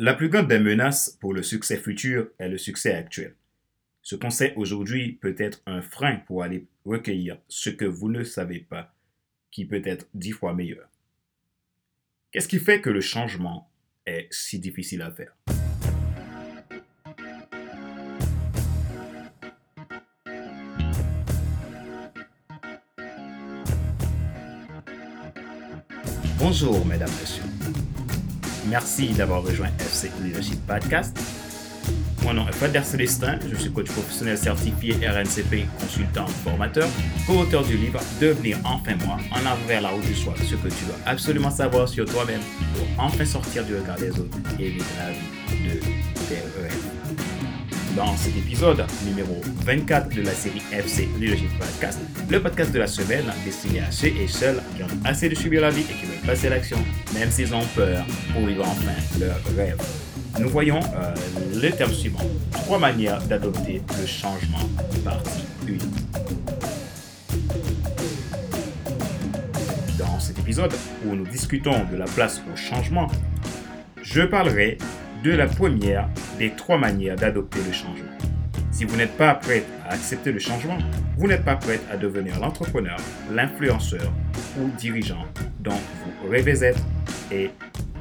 La plus grande des menaces pour le succès futur est le succès actuel. Ce qu'on sait aujourd'hui peut être un frein pour aller recueillir ce que vous ne savez pas, qui peut être dix fois meilleur. Qu'est-ce qui fait que le changement est si difficile à faire? Bonjour, mesdames, messieurs. Merci d'avoir rejoint FC Leadership Podcast. Mon nom est Fred Célestin, je suis coach professionnel certifié RNCP, consultant, formateur, co-auteur du livre Devenir enfin moi, en avant vers la route du soir, ce que tu dois absolument savoir sur toi-même pour enfin sortir du regard des autres et vivre la vie de. Dans cet épisode numéro 24 de la série FC Leadership Podcast, le podcast de la semaine destiné à ceux et celles qui ont assez de subir la vie et qui veulent passer l'action, même s'ils ont peur pour vivre enfin leur rêve. Nous voyons euh, le terme suivant. Trois manières d'adopter le changement, partie 1. Dans cet épisode où nous discutons de la place au changement, je parlerai de la première des trois manières d'adopter le changement. Si vous n'êtes pas prêt à accepter le changement, vous n'êtes pas prêt à devenir l'entrepreneur, l'influenceur ou dirigeant dont vous rêvez être et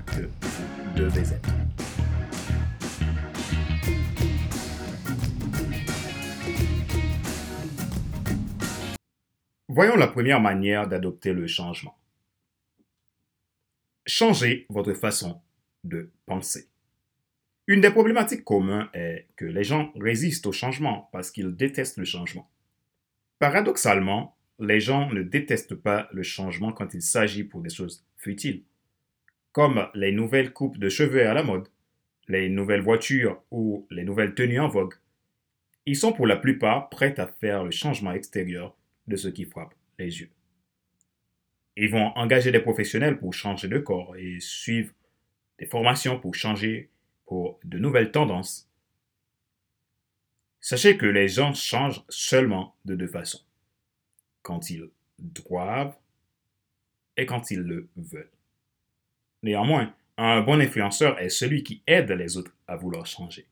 que vous devez être. Voyons la première manière d'adopter le changement. Changez votre façon de penser. Une des problématiques communes est que les gens résistent au changement parce qu'ils détestent le changement. Paradoxalement, les gens ne détestent pas le changement quand il s'agit pour des choses futiles, comme les nouvelles coupes de cheveux à la mode, les nouvelles voitures ou les nouvelles tenues en vogue. Ils sont pour la plupart prêts à faire le changement extérieur de ce qui frappe les yeux. Ils vont engager des professionnels pour changer de corps et suivre des formations pour changer de nouvelles tendances. Sachez que les gens changent seulement de deux façons. Quand ils doivent et quand ils le veulent. Néanmoins, un bon influenceur est celui qui aide les autres à vouloir changer.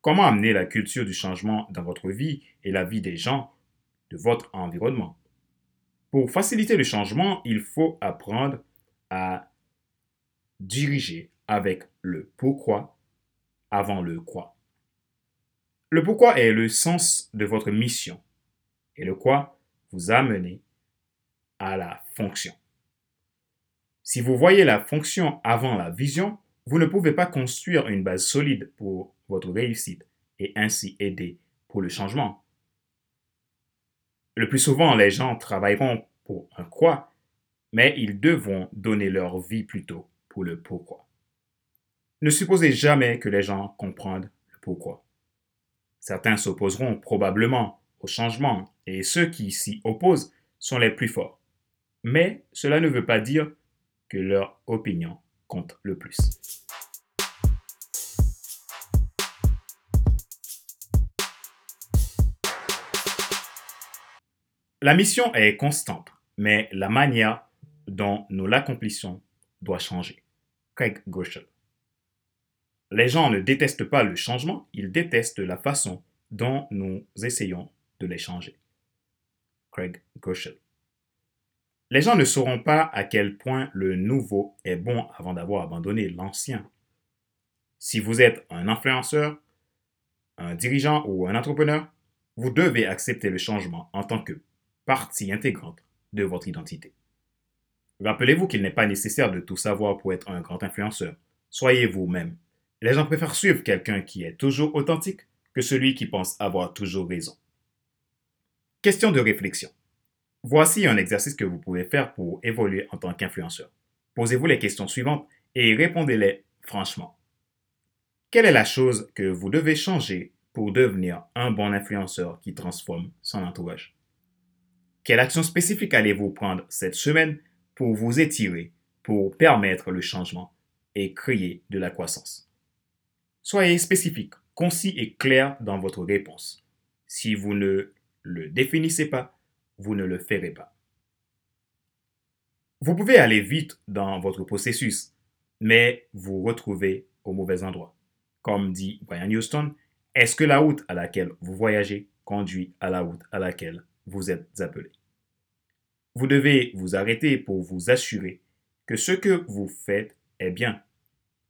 Comment amener la culture du changement dans votre vie et la vie des gens de votre environnement? Pour faciliter le changement, il faut apprendre à diriger avec le pourquoi avant le quoi. Le pourquoi est le sens de votre mission et le quoi vous amène à la fonction. Si vous voyez la fonction avant la vision, vous ne pouvez pas construire une base solide pour votre réussite et ainsi aider pour le changement. Le plus souvent, les gens travailleront pour un quoi, mais ils devront donner leur vie plutôt pour le pourquoi. Ne supposez jamais que les gens comprennent le pourquoi. Certains s'opposeront probablement au changement et ceux qui s'y opposent sont les plus forts. Mais cela ne veut pas dire que leur opinion compte le plus. La mission est constante, mais la manière dont nous l'accomplissons doit changer. Craig Goschel. Les gens ne détestent pas le changement, ils détestent la façon dont nous essayons de les changer. Craig Goschel. Les gens ne sauront pas à quel point le nouveau est bon avant d'avoir abandonné l'ancien. Si vous êtes un influenceur, un dirigeant ou un entrepreneur, vous devez accepter le changement en tant que partie intégrante de votre identité. Rappelez-vous qu'il n'est pas nécessaire de tout savoir pour être un grand influenceur. Soyez vous-même les gens préfèrent suivre quelqu'un qui est toujours authentique que celui qui pense avoir toujours raison. Question de réflexion. Voici un exercice que vous pouvez faire pour évoluer en tant qu'influenceur. Posez-vous les questions suivantes et répondez-les franchement. Quelle est la chose que vous devez changer pour devenir un bon influenceur qui transforme son entourage? Quelle action spécifique allez-vous prendre cette semaine pour vous étirer, pour permettre le changement et créer de la croissance? Soyez spécifique, concis et clair dans votre réponse. Si vous ne le définissez pas, vous ne le ferez pas. Vous pouvez aller vite dans votre processus, mais vous retrouvez au mauvais endroit. Comme dit Brian Houston, est-ce que la route à laquelle vous voyagez conduit à la route à laquelle vous êtes appelé? Vous devez vous arrêter pour vous assurer que ce que vous faites est bien.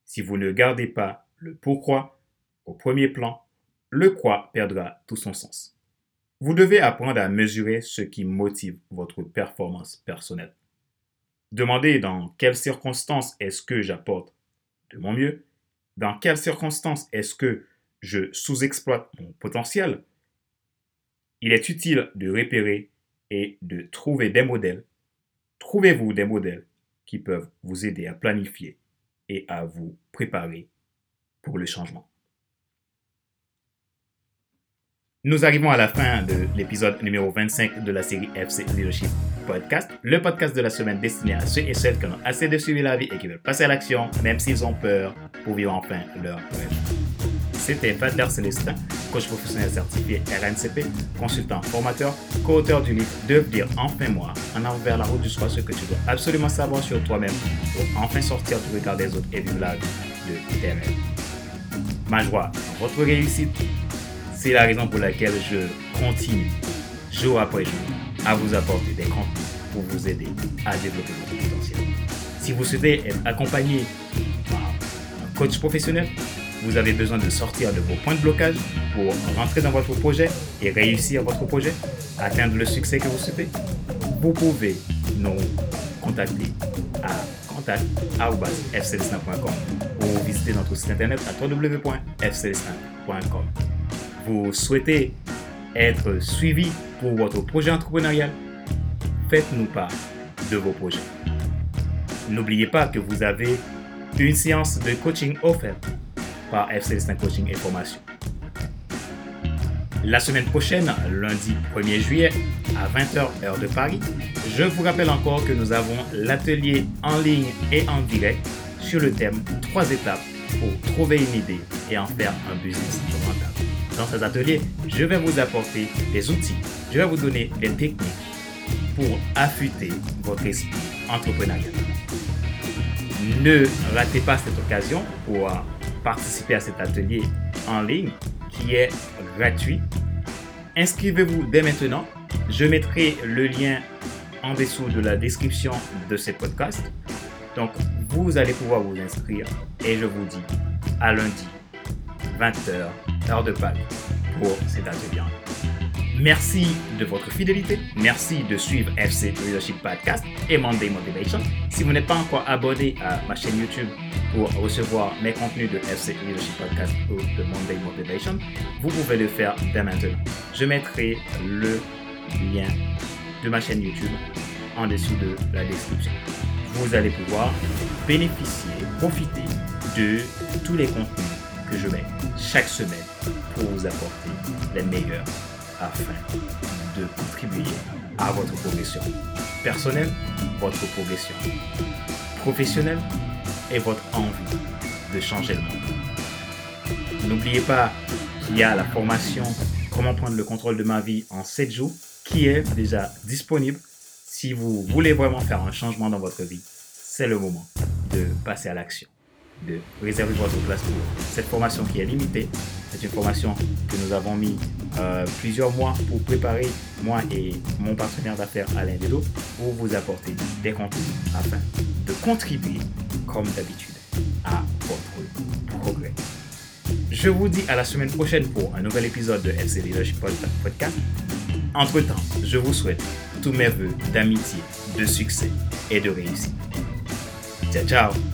Si vous ne gardez pas le pourquoi au premier plan, le quoi perdra tout son sens. Vous devez apprendre à mesurer ce qui motive votre performance personnelle. Demandez dans quelles circonstances est-ce que j'apporte de mon mieux, dans quelles circonstances est-ce que je sous-exploite mon potentiel. Il est utile de repérer et de trouver des modèles. Trouvez-vous des modèles qui peuvent vous aider à planifier et à vous préparer pour le changement. Nous arrivons à la fin de l'épisode numéro 25 de la série FC Leadership Podcast, le podcast de la semaine destiné à ceux et celles qui ont assez de suivre la vie et qui veulent passer à l'action, même s'ils ont peur, pour vivre enfin leur rêve. C'était Fadler Célestin, coach professionnel certifié RNCP, consultant formateur, co-auteur du livre Devenir enfin moi, en avant vers la route du soir, ce que tu dois absolument savoir sur toi-même pour enfin sortir du regard des autres et vivre la de tes rêves. Ma joie votre réussite c'est la raison pour laquelle je continue, jour après jour, à vous apporter des contenus pour vous aider à développer votre potentiel. Si vous souhaitez être accompagné par un coach professionnel, vous avez besoin de sortir de vos points de blocage pour rentrer dans votre projet et réussir votre projet, atteindre le succès que vous souhaitez, vous pouvez nous contacter à contact.fcelestin.com ou visiter notre site internet à www.fcelestin.com vous souhaitez être suivi pour votre projet entrepreneurial, faites-nous part de vos projets. N'oubliez pas que vous avez une séance de coaching offerte par FC Coaching et Formation. La semaine prochaine, lundi 1er juillet, à 20h heure de Paris, je vous rappelle encore que nous avons l'atelier en ligne et en direct sur le thème 3 étapes pour trouver une idée et en faire un business rentable. Dans ces ateliers, je vais vous apporter des outils, je vais vous donner des techniques pour affûter votre esprit entrepreneurial. Ne ratez pas cette occasion pour participer à cet atelier en ligne qui est gratuit. Inscrivez-vous dès maintenant. Je mettrai le lien en dessous de la description de ce podcast. Donc, vous allez pouvoir vous inscrire et je vous dis à lundi, 20h, heure de Pâques, pour cet atelier. Merci de votre fidélité. Merci de suivre FC Leadership Podcast et Monday Motivation. Si vous n'êtes pas encore abonné à ma chaîne YouTube pour recevoir mes contenus de FC Leadership Podcast ou de Monday Motivation, vous pouvez le faire dès maintenant. Je mettrai le lien de ma chaîne YouTube en dessous de la description. Vous allez pouvoir bénéficier, profiter de tous les contenus que je mets chaque semaine pour vous apporter les meilleurs afin de contribuer à votre progression personnelle, votre progression professionnelle et votre envie de changer le monde. N'oubliez pas qu'il y a la formation Comment prendre le contrôle de ma vie en 7 jours qui est déjà disponible si vous voulez vraiment faire un changement dans votre vie. C'est le moment de passer à l'action de réserver votre place pour cette formation qui est limitée. C'est une formation que nous avons mis euh, plusieurs mois pour préparer, moi et mon partenaire d'affaires Alain Dedo, pour vous apporter des contenus afin de contribuer, comme d'habitude, à votre progrès. Je vous dis à la semaine prochaine pour un nouvel épisode de FC Leadership Podcast. Entre-temps, je vous souhaite tous mes voeux d'amitié, de succès et de réussite. Ciao, ciao